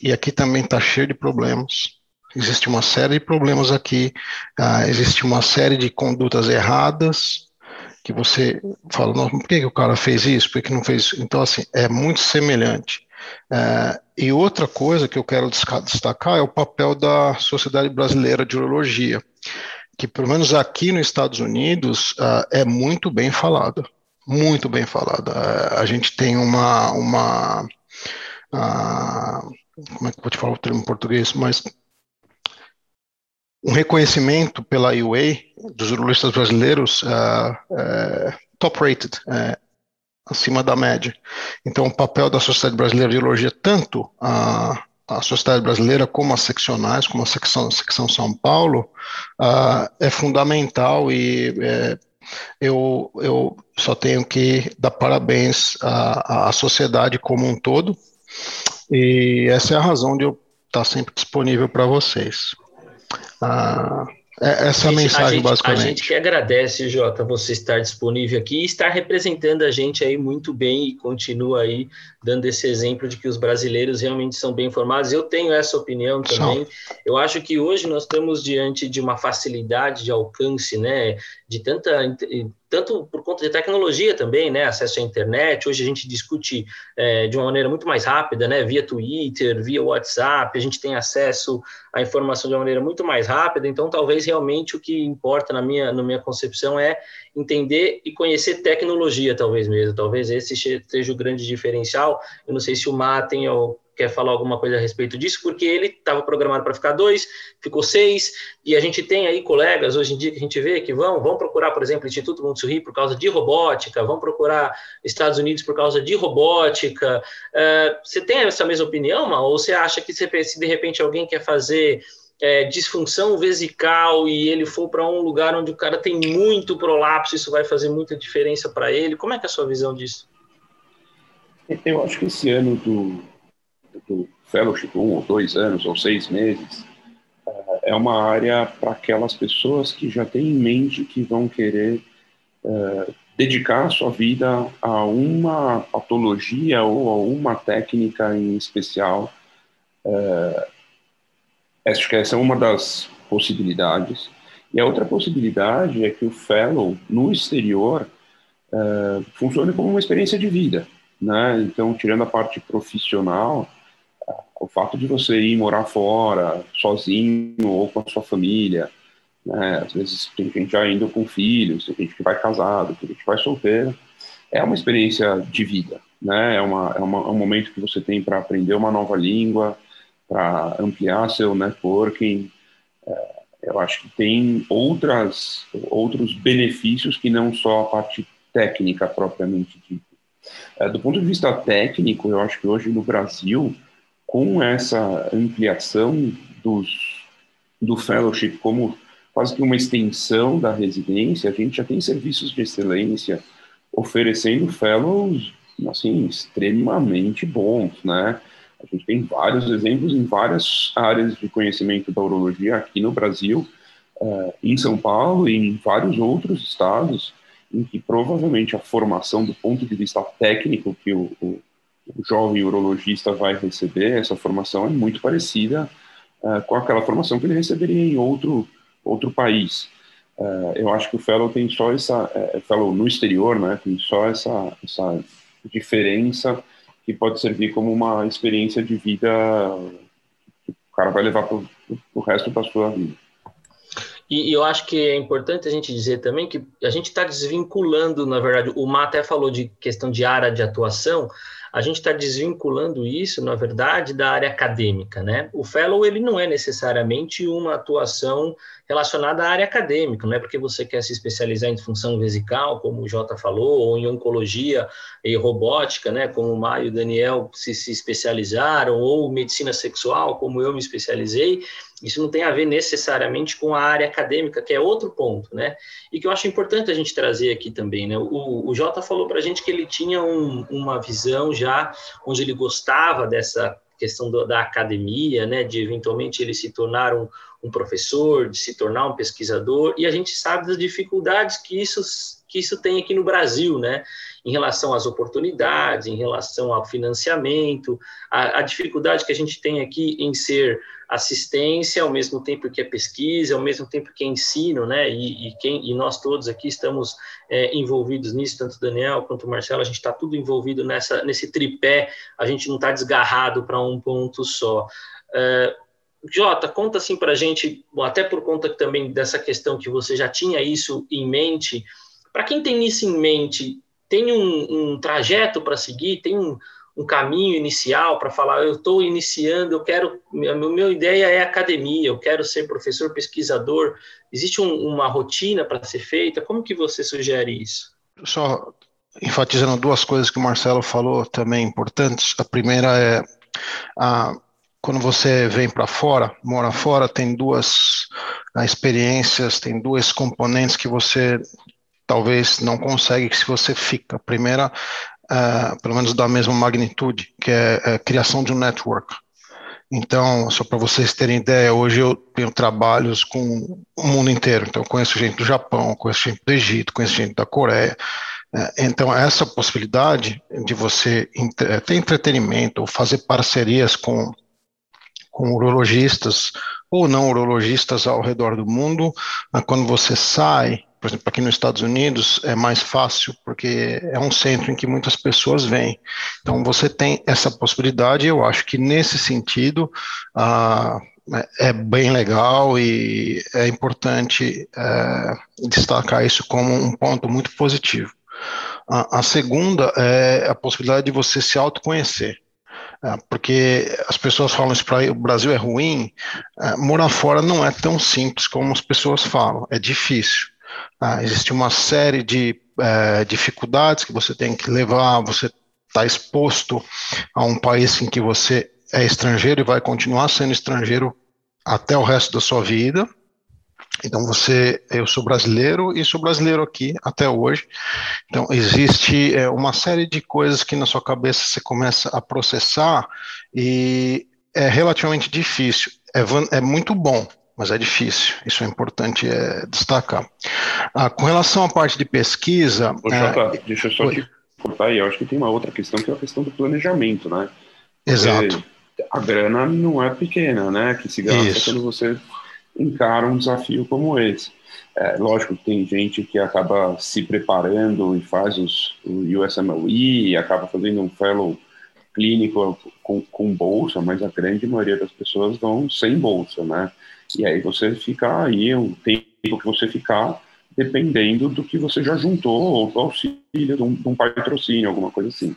e aqui também está cheio de problemas. Existe uma série de problemas aqui, uh, existe uma série de condutas erradas, que você fala, não, por que, que o cara fez isso, por que não fez isso? Então, assim, é muito semelhante. É, e outra coisa que eu quero destacar é o papel da Sociedade Brasileira de Urologia, que pelo menos aqui nos Estados Unidos uh, é muito bem falada, muito bem falada. Uh, a gente tem uma, uma uh, como é que eu vou te falar o termo em português, mas um reconhecimento pela UA dos urologistas brasileiros top rated, acima da média. Então, o papel da Sociedade Brasileira de Urologia, tanto a, a Sociedade Brasileira como as seccionais, como a secção, a secção São Paulo, uh, é fundamental e é, eu, eu só tenho que dar parabéns à, à sociedade como um todo, e essa é a razão de eu tá sempre disponível para vocês. Ah, é, essa é a mensagem, a gente, basicamente. A gente que agradece, Jota, você estar disponível aqui e estar representando a gente aí muito bem e continua aí dando esse exemplo de que os brasileiros realmente são bem informados. Eu tenho essa opinião também. Eu acho que hoje nós estamos diante de uma facilidade de alcance, né, de tanta tanto por conta de tecnologia também, né, acesso à internet. Hoje a gente discute é, de uma maneira muito mais rápida, né, via Twitter, via WhatsApp. A gente tem acesso à informação de uma maneira muito mais rápida. Então, talvez realmente o que importa na minha, na minha concepção é entender e conhecer tecnologia, talvez mesmo. Talvez esse seja o grande diferencial. Eu não sei se o Mar tem quer falar alguma coisa a respeito disso, porque ele estava programado para ficar dois, ficou seis, e a gente tem aí colegas hoje em dia que a gente vê que vão, vão procurar, por exemplo, o Instituto Montessori por causa de robótica, vão procurar Estados Unidos por causa de robótica. Uh, você tem essa mesma opinião, ou você acha que se de repente alguém quer fazer é, disfunção vesical e ele for para um lugar onde o cara tem muito prolapso, isso vai fazer muita diferença para ele? Como é que é a sua visão disso? Eu acho que esse ano do, do fellowship, um ou dois anos ou seis meses, é, é uma área para aquelas pessoas que já têm em mente que vão querer uh, dedicar a sua vida a uma patologia ou a uma técnica em especial. Uh, Acho que essa é uma das possibilidades. E a outra possibilidade é que o fellow, no exterior, uh, funcione como uma experiência de vida. Né? Então, tirando a parte profissional, o fato de você ir morar fora, sozinho ou com a sua família, né? às vezes tem gente já indo com filhos, tem gente que vai casado, tem gente que vai solteiro, é uma experiência de vida. Né? É, uma, é, uma, é um momento que você tem para aprender uma nova língua, para ampliar seu networking. É, eu acho que tem outras, outros benefícios que não só a parte técnica propriamente dita. É, do ponto de vista técnico, eu acho que hoje no Brasil, com essa ampliação dos, do fellowship como quase que uma extensão da residência, a gente já tem serviços de excelência oferecendo fellows assim extremamente bons, né? A gente tem vários exemplos em várias áreas de conhecimento da urologia aqui no Brasil, uh, em São Paulo e em vários outros estados, em que provavelmente a formação do ponto de vista técnico que o, o, o jovem urologista vai receber, essa formação é muito parecida uh, com aquela formação que ele receberia em outro, outro país. Uh, eu acho que o fellow tem só essa, é, fellow no exterior, né, tem só essa, essa diferença que pode servir como uma experiência de vida que o cara vai levar para o resto da sua vida. E, eu acho que é importante a gente dizer também que a gente está desvinculando, na verdade, o Má até falou de questão de área de atuação, a gente está desvinculando isso, na verdade, da área acadêmica, né? O fellow, ele não é necessariamente uma atuação relacionada à área acadêmica, não é porque você quer se especializar em função vesical, como o Jota falou, ou em oncologia e robótica, né, como o Maio e o Daniel se, se especializaram, ou medicina sexual, como eu me especializei, isso não tem a ver necessariamente com a área acadêmica, que é outro ponto, né? E que eu acho importante a gente trazer aqui também, né? O, o Jota falou para a gente que ele tinha um, uma visão já onde ele gostava dessa questão do, da academia, né? De eventualmente ele se tornar um, um professor, de se tornar um pesquisador, e a gente sabe das dificuldades que isso, que isso tem aqui no Brasil, né? Em relação às oportunidades, em relação ao financiamento, a, a dificuldade que a gente tem aqui em ser assistência, ao mesmo tempo que é pesquisa, ao mesmo tempo que é ensino, né? E, e quem, e nós todos aqui estamos é, envolvidos nisso, tanto o Daniel quanto o Marcelo, a gente está tudo envolvido nessa, nesse tripé, a gente não está desgarrado para um ponto só. É, Jota, conta assim para a gente, até por conta também dessa questão que você já tinha isso em mente. Para quem tem isso em mente, tem um, um trajeto para seguir, tem um, um caminho inicial para falar, eu estou iniciando, eu quero, minha, minha ideia é academia, eu quero ser professor, pesquisador. Existe um, uma rotina para ser feita? Como que você sugere isso? Só enfatizando duas coisas que o Marcelo falou também importantes. A primeira é a quando você vem para fora, mora fora, tem duas uh, experiências, tem duas componentes que você talvez não consegue se você fica. A primeira, uh, pelo menos da mesma magnitude, que é a criação de um network. Então, só para vocês terem ideia, hoje eu tenho trabalhos com o mundo inteiro. Então, conheço gente do Japão, conheço gente do Egito, conheço gente da Coreia. É, então, essa possibilidade de você ter entretenimento ou fazer parcerias com, com urologistas ou não urologistas ao redor do mundo, quando você sai por exemplo, aqui nos Estados Unidos é mais fácil porque é um centro em que muitas pessoas vêm. Então você tem essa possibilidade. Eu acho que nesse sentido ah, é bem legal e é importante é, destacar isso como um ponto muito positivo. A, a segunda é a possibilidade de você se autoconhecer é, porque as pessoas falam isso para o Brasil é ruim, é, morar fora não é tão simples como as pessoas falam, é difícil. Ah, existe uma série de é, dificuldades que você tem que levar, você está exposto a um país em que você é estrangeiro e vai continuar sendo estrangeiro até o resto da sua vida. Então você, eu sou brasileiro e sou brasileiro aqui até hoje. Então existe é, uma série de coisas que na sua cabeça você começa a processar e é relativamente difícil. É, é muito bom, mas é difícil, isso é importante é, destacar. Ah, com relação à parte de pesquisa. Ô, Jota, é, deixa eu só te cortar aí, eu acho que tem uma outra questão que é a questão do planejamento, né? Exato. Porque a grana não é pequena, né? Que se gasta isso. quando você encara um desafio como esse. É, lógico que tem gente que acaba se preparando e faz os, o USMLE, acaba fazendo um fellow clínico com, com bolsa, mas a grande maioria das pessoas vão sem bolsa, né? E aí você fica aí o tempo que você ficar dependendo do que você já juntou, ou do auxílio, de um, de um patrocínio, alguma coisa assim.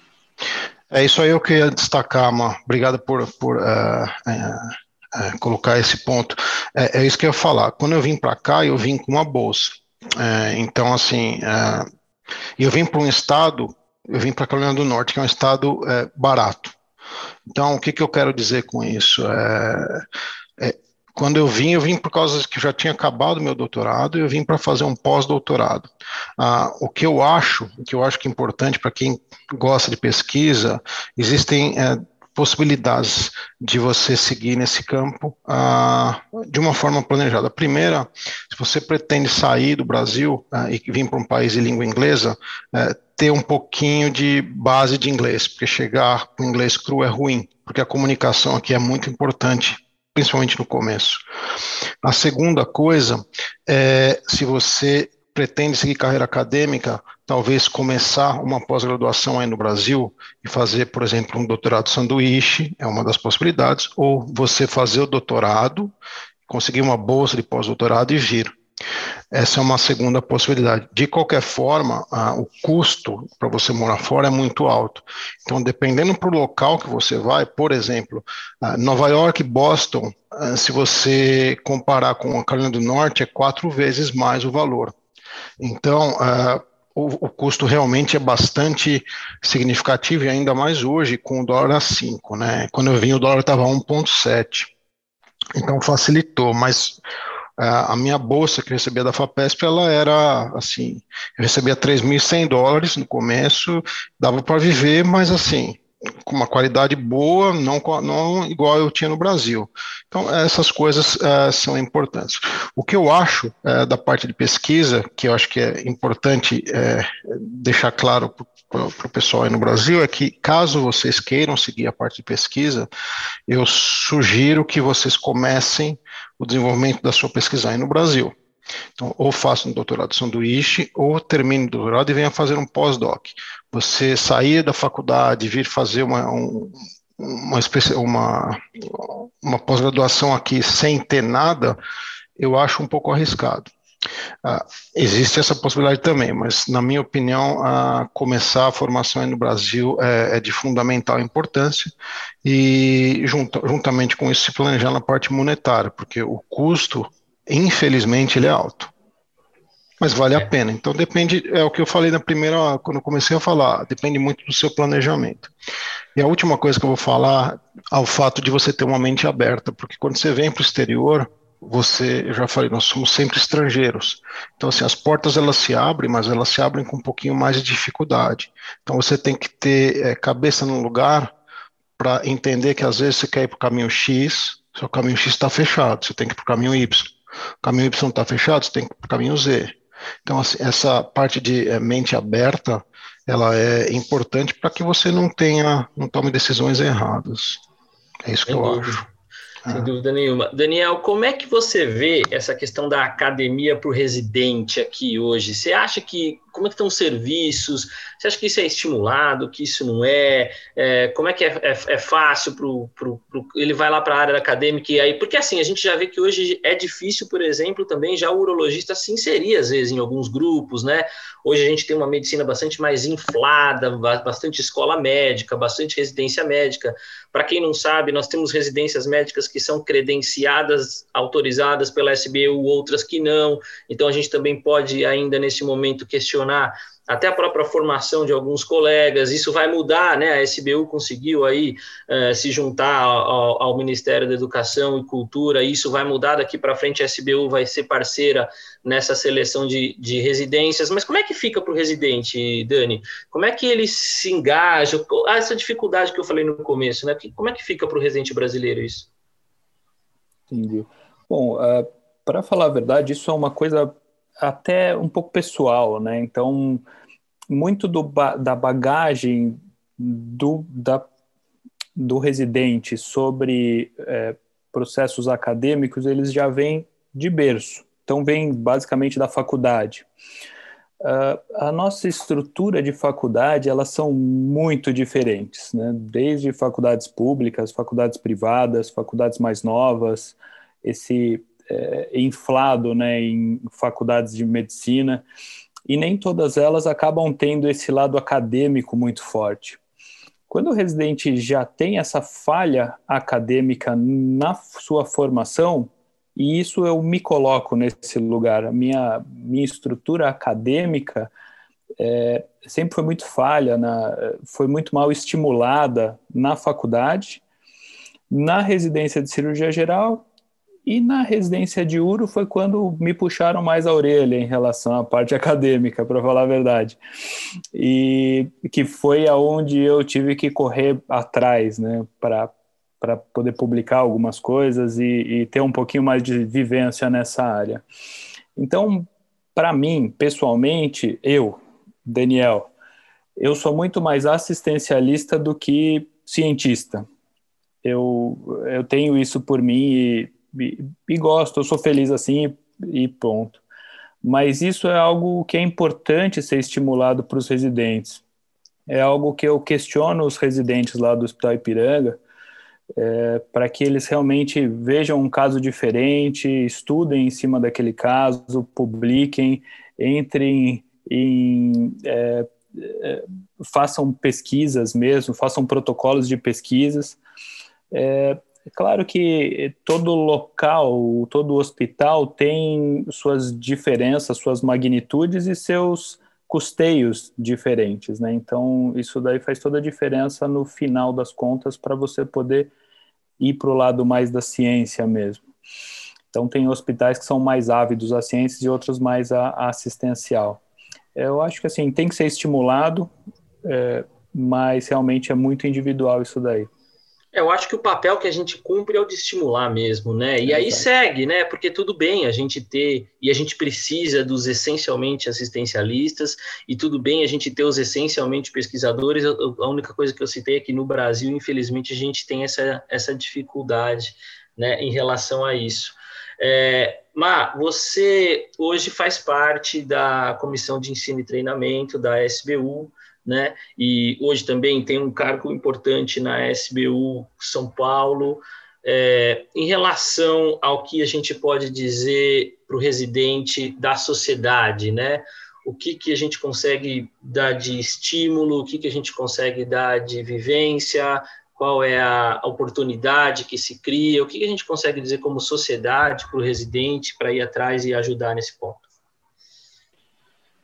É isso aí eu queria destacar, Ma. Obrigado por, por uh, uh, uh, colocar esse ponto. É, é, isso que eu ia falar. Quando eu vim para cá, eu vim com uma bolsa. É, então, assim, eu vim para um estado, eu vim para Carolina do Norte, que é um estado barato. Então, o que, que eu quero dizer com isso? É, quando eu vim, eu vim por causa que já tinha acabado meu doutorado, eu vim para fazer um pós-doutorado. Ah, o que eu acho, o que eu acho que é importante para quem gosta de pesquisa, existem é, possibilidades de você seguir nesse campo ah, de uma forma planejada. Primeira, se você pretende sair do Brasil ah, e vir para um país de língua inglesa, é, ter um pouquinho de base de inglês, porque chegar com inglês cru é ruim, porque a comunicação aqui é muito importante principalmente no começo. A segunda coisa é se você pretende seguir carreira acadêmica, talvez começar uma pós-graduação aí no Brasil e fazer, por exemplo, um doutorado sanduíche, é uma das possibilidades, ou você fazer o doutorado, conseguir uma bolsa de pós-doutorado e vir. Essa é uma segunda possibilidade. De qualquer forma, ah, o custo para você morar fora é muito alto. Então, dependendo para o local que você vai, por exemplo, Nova York, Boston, se você comparar com a Carolina do Norte, é quatro vezes mais o valor. Então, o, o, custo realmente é bastante significativo, e ainda mais hoje, com o dólar a 5. Né? Quando eu vim, o dólar estava 1,7. Então, facilitou, mas a minha bolsa que eu recebia da FAPESP, ela era assim, eu recebia 3.100 dólares no começo, dava para viver, mas assim, com uma qualidade boa, não, não igual eu tinha no Brasil. Então, essas coisas é, são importantes. O que eu acho é, da parte de pesquisa, que eu acho que é importante é, deixar claro para o pessoal aí no Brasil, é que caso vocês queiram seguir a parte de pesquisa, eu sugiro que vocês comecem o desenvolvimento da sua pesquisa aí no Brasil. Então, ou faça um doutorado sanduíche, ou termine o doutorado e venha fazer um pós-doc. Você sair da faculdade, vir fazer uma, um, uma, uma, uma pós-graduação aqui sem ter nada, eu acho um pouco arriscado. Uh, existe essa possibilidade também, mas na minha opinião, uh, começar a formação no Brasil é, é, de fundamental importância e junto, juntamente com isso se planejar na parte monetária, porque o custo, infelizmente, ele é alto. Mas vale a é. pena. Então depende, é o que eu falei na primeira, quando eu comecei a falar, depende muito do seu planejamento. E a última coisa que eu vou falar é o fato de você ter uma mente aberta, porque quando você vem para o exterior, você, eu já falei, nós somos sempre estrangeiros. Então, assim, as portas elas se abrem, mas elas se abrem com um pouquinho mais de dificuldade. Então, você tem que ter é, cabeça no lugar para entender que às vezes você quer ir para o caminho X, seu caminho X está fechado, você tem que ir para o caminho Y. O caminho Y está fechado, você tem que ir para o caminho Z. Então, assim, essa parte de é, mente aberta, ela é importante para que você não tenha, não tome decisões erradas. É isso que eu acho. Sem dúvida nenhuma. Daniel, como é que você vê essa questão da academia para o residente aqui hoje? Você acha que como é que estão os serviços? Você acha que isso é estimulado, que isso não é? é como é que é, é, é fácil para ele vai lá para a área acadêmica e aí, porque assim, a gente já vê que hoje é difícil, por exemplo, também já o urologista se inserir às vezes em alguns grupos, né? Hoje a gente tem uma medicina bastante mais inflada, bastante escola médica, bastante residência médica. Para quem não sabe, nós temos residências médicas que são credenciadas, autorizadas pela SBU, outras que não. Então a gente também pode ainda nesse momento questionar questionar até a própria formação de alguns colegas, isso vai mudar, né? A SBU conseguiu aí uh, se juntar ao, ao, Ministério da Educação e Cultura, isso vai mudar daqui para frente, a SBU vai ser parceira nessa seleção de, de residências, mas como é que fica para o residente, Dani? Como é que ele se engaja? Essa dificuldade que eu falei no começo, né? Como é que fica para o residente brasileiro isso? Entendi. Bom, uh, para falar a verdade, isso é uma coisa até um pouco pessoal, né? Então, muito do, da bagagem do, da, do residente sobre é, processos acadêmicos, eles já vêm de berço. Então, vem basicamente da faculdade. Uh, a nossa estrutura de faculdade, elas são muito diferentes, né? Desde faculdades públicas, faculdades privadas, faculdades mais novas, esse é, inflado né, em faculdades de medicina, e nem todas elas acabam tendo esse lado acadêmico muito forte. Quando o residente já tem essa falha acadêmica na sua formação, e isso eu me coloco nesse lugar, a minha, minha estrutura acadêmica é, sempre foi muito falha, na, foi muito mal estimulada na faculdade, na residência de cirurgia geral e na residência de Uro foi quando me puxaram mais a orelha em relação à parte acadêmica, para falar a verdade. E que foi aonde eu tive que correr atrás, né, para para poder publicar algumas coisas e, e, ter um pouquinho mais de vivência nessa área. Então, para mim, pessoalmente, eu, Daniel, eu sou muito mais assistencialista do que cientista. Eu, eu tenho isso por mim e e, gosto, eu sou feliz assim e ponto. Mas isso é algo que é importante ser estimulado para os residentes. É algo que eu questiono os residentes lá do Hospital Ipiranga, é, para que eles realmente vejam um caso diferente, estudem em cima daquele caso, publiquem, entrem em. É, é, façam pesquisas mesmo, façam protocolos de pesquisas, é, é claro que todo local, todo hospital tem suas diferenças, suas magnitudes e seus custeios diferentes, né? Então, isso daí faz toda a diferença no final das contas para você poder ir para o lado mais da ciência mesmo. Então, tem hospitais que são mais ávidos à ciência e outros mais à, assistencial. Eu acho que, assim, tem que ser estimulado, é, mas realmente é muito individual isso daí. Eu acho que o papel que a gente cumpre é o de estimular mesmo, né? E aí segue, né? Porque tudo bem a gente ter, e a gente precisa dos essencialmente assistencialistas, e tudo bem a gente ter os essencialmente pesquisadores. A única coisa que eu citei é que no Brasil, infelizmente, a gente tem essa, essa dificuldade né, em relação a isso. É, Má, você hoje faz parte da Comissão de Ensino e Treinamento da SBU, né? E hoje também tem um cargo importante na SBU São Paulo. É, em relação ao que a gente pode dizer para o residente da sociedade, né? O que, que a gente consegue dar de estímulo, o que, que a gente consegue dar de vivência, qual é a oportunidade que se cria, o que, que a gente consegue dizer como sociedade para o residente para ir atrás e ajudar nesse ponto.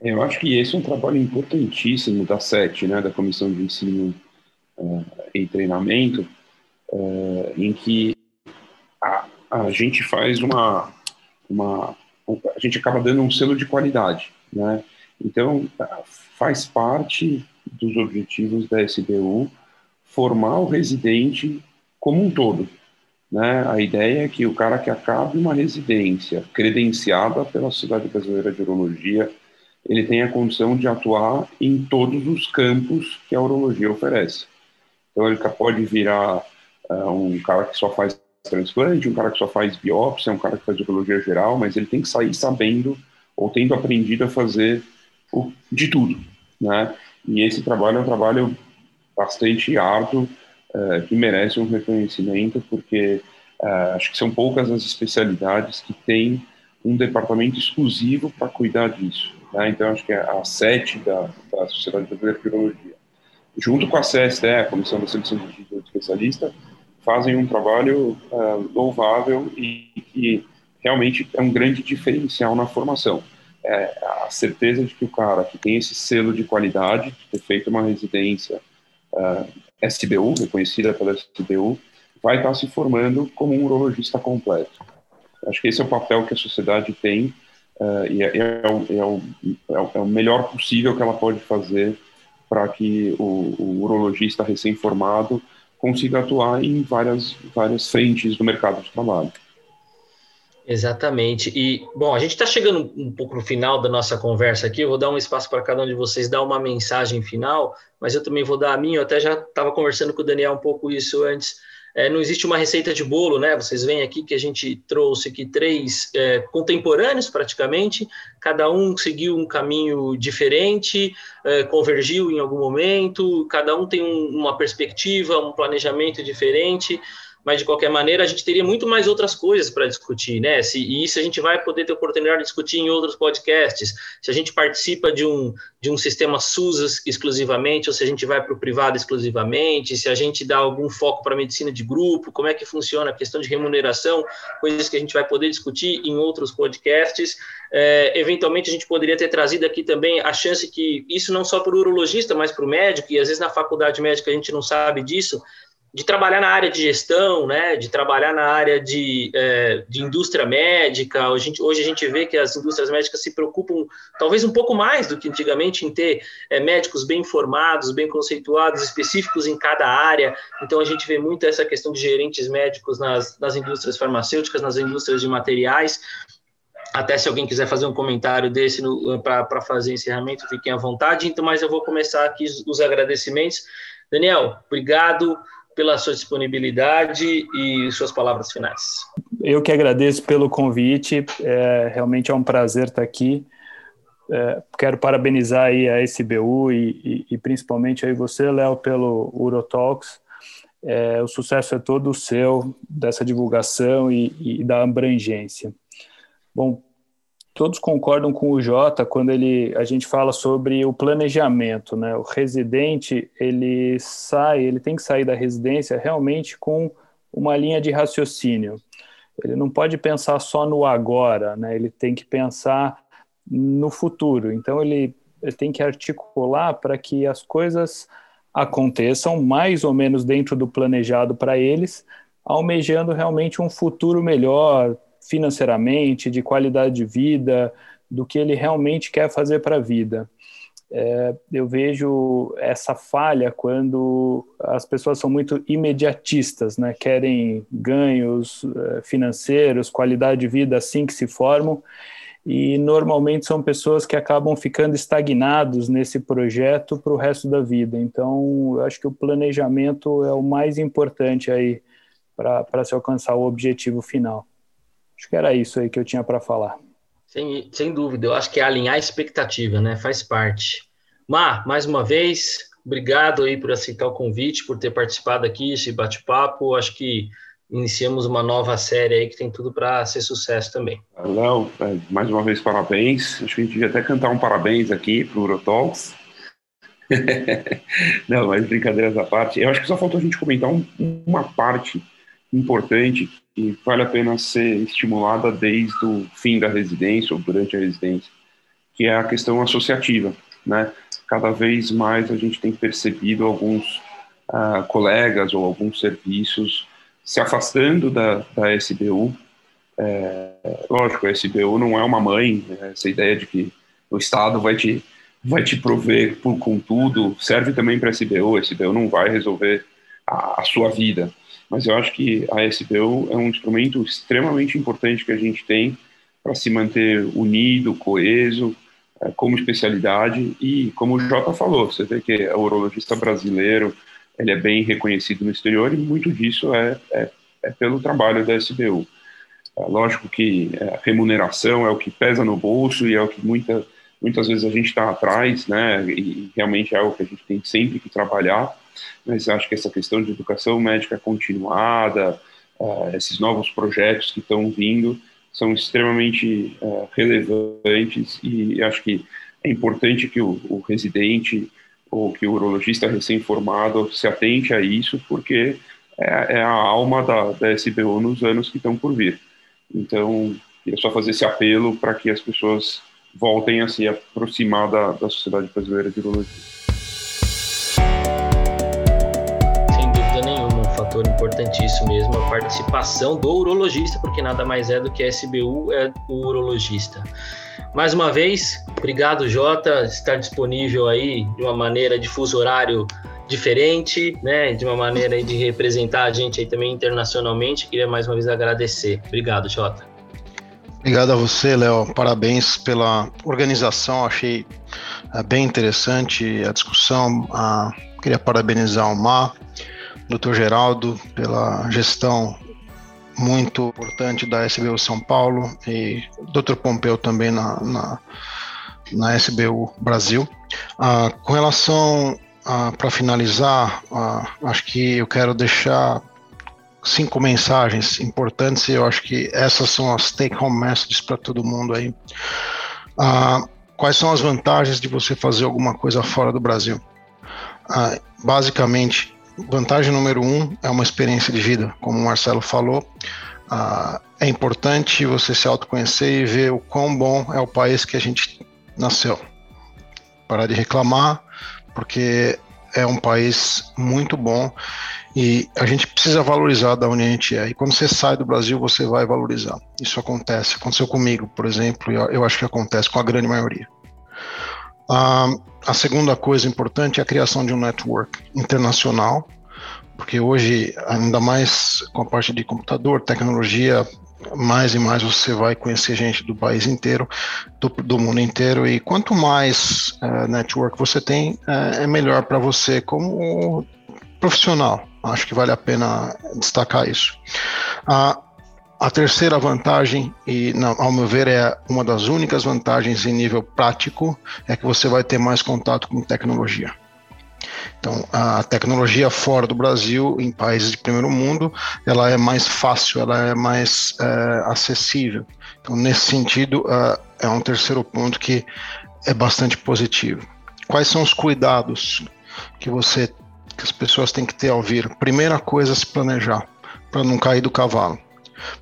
Eu acho que esse é um trabalho importantíssimo da SET, né, da Comissão de Ensino uh, e Treinamento, uh, em que a, a gente faz uma, uma, a gente acaba dando um selo de qualidade, né? Então faz parte dos objetivos da SBU formar o residente como um todo. Né? A ideia é que o cara que acabe uma residência credenciada pela Sociedade Brasileira de Urologia, ele tenha a condição de atuar em todos os campos que a urologia oferece. Então ele pode virar uh, um cara que só faz transplante, um cara que só faz biópsia, um cara que faz urologia geral, mas ele tem que sair sabendo ou tendo aprendido a fazer o, de tudo, né? E esse trabalho é um trabalho bastante árduo, uh, que merece um reconhecimento, porque uh, acho que são poucas as especialidades que têm um departamento exclusivo para cuidar disso. Né? Então, acho que é a sete da, da Sociedade Brasileira de Urologia, junto com a CSE, a Comissão da Seleção de Especialista, fazem um trabalho uh, louvável e que realmente é um grande diferencial na formação. É a certeza de que o cara que tem esse selo de qualidade, de ter feito uma residência é, SBU, reconhecida pela SBU, vai estar se formando como um urologista completo. Acho que esse é o papel que a sociedade tem uh, e é, é, o, é, o, é, o, melhor possível que ela pode fazer para que o, o urologista recém-formado consiga atuar em várias, várias frentes do mercado de trabalho. Exatamente. E, bom, a gente está chegando um pouco no final da nossa conversa aqui. Eu vou dar um espaço para cada um de vocês dar uma mensagem final, mas eu também vou dar a minha. Eu até já estava conversando com o Daniel um pouco isso antes. É, não existe uma receita de bolo, né? Vocês veem aqui que a gente trouxe aqui três é, contemporâneos praticamente, cada um seguiu um caminho diferente, é, convergiu em algum momento, cada um tem um, uma perspectiva, um planejamento diferente mas de qualquer maneira a gente teria muito mais outras coisas para discutir, né? Se, e isso a gente vai poder ter oportunidade de discutir em outros podcasts. Se a gente participa de um, de um sistema SUS exclusivamente, ou se a gente vai para o privado exclusivamente, se a gente dá algum foco para medicina de grupo, como é que funciona a questão de remuneração, coisas que a gente vai poder discutir em outros podcasts. É, eventualmente a gente poderia ter trazido aqui também a chance que isso não só para o urologista, mas para o médico, e às vezes na faculdade médica a gente não sabe disso, de trabalhar na área de gestão, né, de trabalhar na área de, é, de indústria médica. Hoje a, gente, hoje a gente vê que as indústrias médicas se preocupam, talvez um pouco mais do que antigamente, em ter é, médicos bem formados, bem conceituados, específicos em cada área. Então a gente vê muito essa questão de gerentes médicos nas, nas indústrias farmacêuticas, nas indústrias de materiais. Até se alguém quiser fazer um comentário desse para fazer encerramento, fiquem à vontade. Então, mas eu vou começar aqui os agradecimentos. Daniel, obrigado pela sua disponibilidade e suas palavras finais. Eu que agradeço pelo convite, é, realmente é um prazer estar aqui. É, quero parabenizar aí a SBU e, e, e principalmente aí você, Léo, pelo Urotalks. É, o sucesso é todo seu, dessa divulgação e, e da abrangência. Bom, todos concordam com o Jota quando ele, a gente fala sobre o planejamento, né? O residente, ele sai, ele tem que sair da residência realmente com uma linha de raciocínio. Ele não pode pensar só no agora, né? Ele tem que pensar no futuro. Então ele, ele tem que articular para que as coisas aconteçam mais ou menos dentro do planejado para eles, almejando realmente um futuro melhor, financeiramente, de qualidade de vida, do que ele realmente quer fazer para a vida. É, eu vejo essa falha quando as pessoas são muito imediatistas, né? querem ganhos é, financeiros, qualidade de vida assim que se formam, e normalmente são pessoas que acabam ficando estagnados nesse projeto para o resto da vida. Então, eu acho que o planejamento é o mais importante aí para se alcançar o objetivo final. Acho que era isso aí que eu tinha para falar. Sem, sem dúvida, eu acho que é alinhar a expectativa, né? Faz parte. Mar, mais uma vez, obrigado aí por aceitar o convite, por ter participado aqui, esse bate-papo. Acho que iniciamos uma nova série aí que tem tudo para ser sucesso também. Léo, é, mais uma vez, parabéns. Acho que a gente devia até cantar um parabéns aqui para o Urotalks. Não, mas brincadeiras à parte. Eu acho que só faltou a gente comentar um, uma parte importante que vale a pena ser estimulada desde o fim da residência ou durante a residência, que é a questão associativa, né? Cada vez mais a gente tem percebido alguns uh, colegas ou alguns serviços se afastando da, da SBU. É, lógico, a SBU não é uma mãe, né? essa ideia de que o Estado vai te, vai te prover por, com tudo, serve também para a SBU, a SBU não vai resolver a, a sua vida. Mas eu acho que a SBU é um instrumento extremamente importante que a gente tem para se manter unido, coeso, é, como especialidade. E como o Jota falou, você vê que o urologista brasileiro ele é bem reconhecido no exterior e muito disso é, é, é pelo trabalho da SBU. É, lógico que a remuneração é o que pesa no bolso e é o que muita, muitas vezes a gente está atrás, né, e realmente é algo que a gente tem sempre que trabalhar, mas acho que essa questão de educação médica continuada, uh, esses novos projetos que estão vindo, são extremamente uh, relevantes e acho que é importante que o, o, residente ou que o urologista recém-formado se atente a isso, porque é, é a alma da, da SBU nos anos que estão por vir. Então, é só fazer esse apelo para que as pessoas voltem a se aproximar da, da Sociedade Brasileira de Urologia. Fator importantíssimo mesmo, a participação do urologista, porque nada mais é do que SBU é o urologista. Mais uma vez, obrigado, Jota, estar disponível aí de uma maneira de fuso horário diferente, né, de uma maneira de representar a gente aí também internacionalmente. Queria mais uma vez agradecer. Obrigado, Jota. Obrigado a você, Léo. Parabéns pela organização. Achei é, bem interessante a discussão. Ah, queria parabenizar o Mar Dr. Geraldo, pela gestão muito importante da SBU São Paulo e Dr. Pompeu também na, na, na SBU Brasil. Ah, com relação, ah, para finalizar, ah, acho que eu quero deixar cinco mensagens importantes e eu acho que essas são as take-home messages para todo mundo aí. Ah, quais são as vantagens de você fazer alguma coisa fora do Brasil? Ah, basicamente, Vantagem número um é uma experiência de vida, como o Marcelo falou. Ah, é importante você se autoconhecer e ver o quão bom é o país que a gente nasceu. Parar de reclamar, porque é um país muito bom e a gente precisa valorizar da onde a gente é. E quando você sai do Brasil, você vai valorizar. Isso acontece. Aconteceu comigo, por exemplo, e eu acho que acontece com a grande maioria. Ah, a segunda coisa importante é a criação de um network internacional, porque hoje, ainda mais com a parte de computador, tecnologia, mais e mais você vai conhecer gente do país inteiro, do, do mundo inteiro, e quanto mais uh, network você tem, uh, é melhor para você como profissional. Acho que vale a pena destacar isso. Uh, a terceira vantagem, e ao meu ver é uma das únicas vantagens em nível prático, é que você vai ter mais contato com tecnologia. Então, a tecnologia fora do Brasil, em países de primeiro mundo, ela é mais fácil, ela é mais é, acessível. Então, nesse sentido, é, é um terceiro ponto que é bastante positivo. Quais são os cuidados que você, que as pessoas têm que ter ao vir? Primeira coisa, se planejar, para não cair do cavalo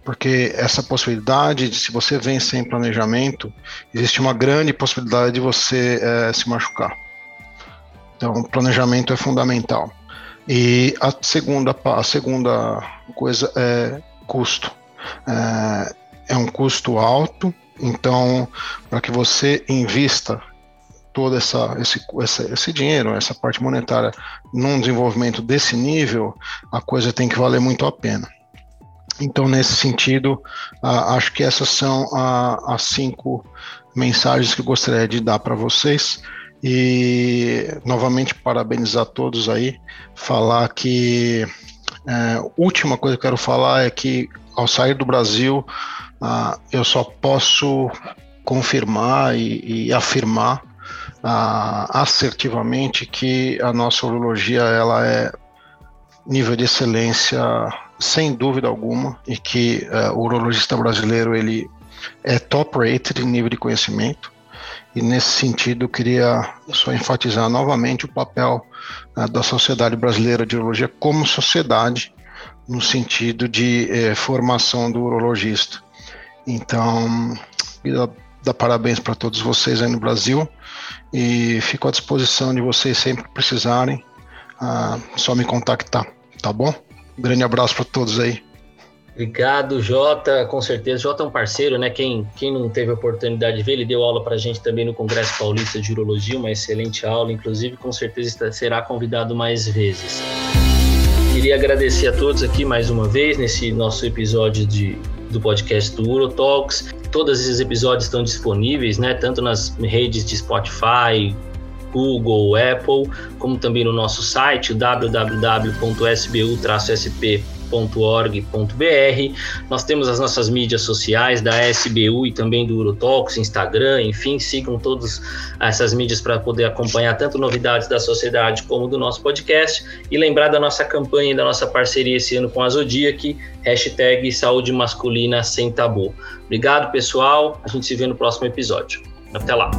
porque essa possibilidade de se você vem sem planejamento, existe uma grande possibilidade de você é, se machucar. Então, planejamento é fundamental. E a segunda, a segunda coisa é custo. É, é um custo alto, então, para que você invista todo essa, esse, esse, esse dinheiro, essa parte monetária, num desenvolvimento desse nível, a coisa tem que valer muito a pena. Então, nesse sentido, acho que essas são as cinco mensagens que eu gostaria de dar para vocês. E, novamente, parabenizar todos aí. Falar que. Uh, última coisa que eu quero falar é que, ao sair do Brasil, eu só posso confirmar e, e afirmar assertivamente que a nossa urologia ela é nível de excelência sem dúvida alguma, e que uh, o urologista brasileiro ele é top rated em nível de conhecimento. E nesse sentido, eu queria só enfatizar novamente o papel uh, da Sociedade Brasileira de Urologia como sociedade, no sentido de eh, formação do urologista. Então, queria dar parabéns para todos vocês aí no Brasil e fico à disposição de vocês sempre que precisarem, uh, só me contactar, tá bom? Um grande abraço para todos aí. Obrigado, Jota. Com certeza, Jota é um parceiro, né? Quem, quem não teve a oportunidade de ver, ele deu aula para a gente também no Congresso Paulista de Urologia, uma excelente aula, inclusive, com certeza será convidado mais vezes. Queria agradecer a todos aqui mais uma vez nesse nosso episódio de, do podcast do Urotalks. Todos esses episódios estão disponíveis, né, tanto nas redes de Spotify, Google, Apple, como também no nosso site www.sbu-sp.com sbu.org.br. Nós temos as nossas mídias sociais da SBU e também do Urotalks, Instagram, enfim, sigam todas essas mídias para poder acompanhar tanto novidades da sociedade como do nosso podcast e lembrar da nossa campanha e da nossa parceria esse ano com a Zodiac, hashtag Saúde Masculina Sem Tabu. Obrigado, pessoal. A gente se vê no próximo episódio. Até lá.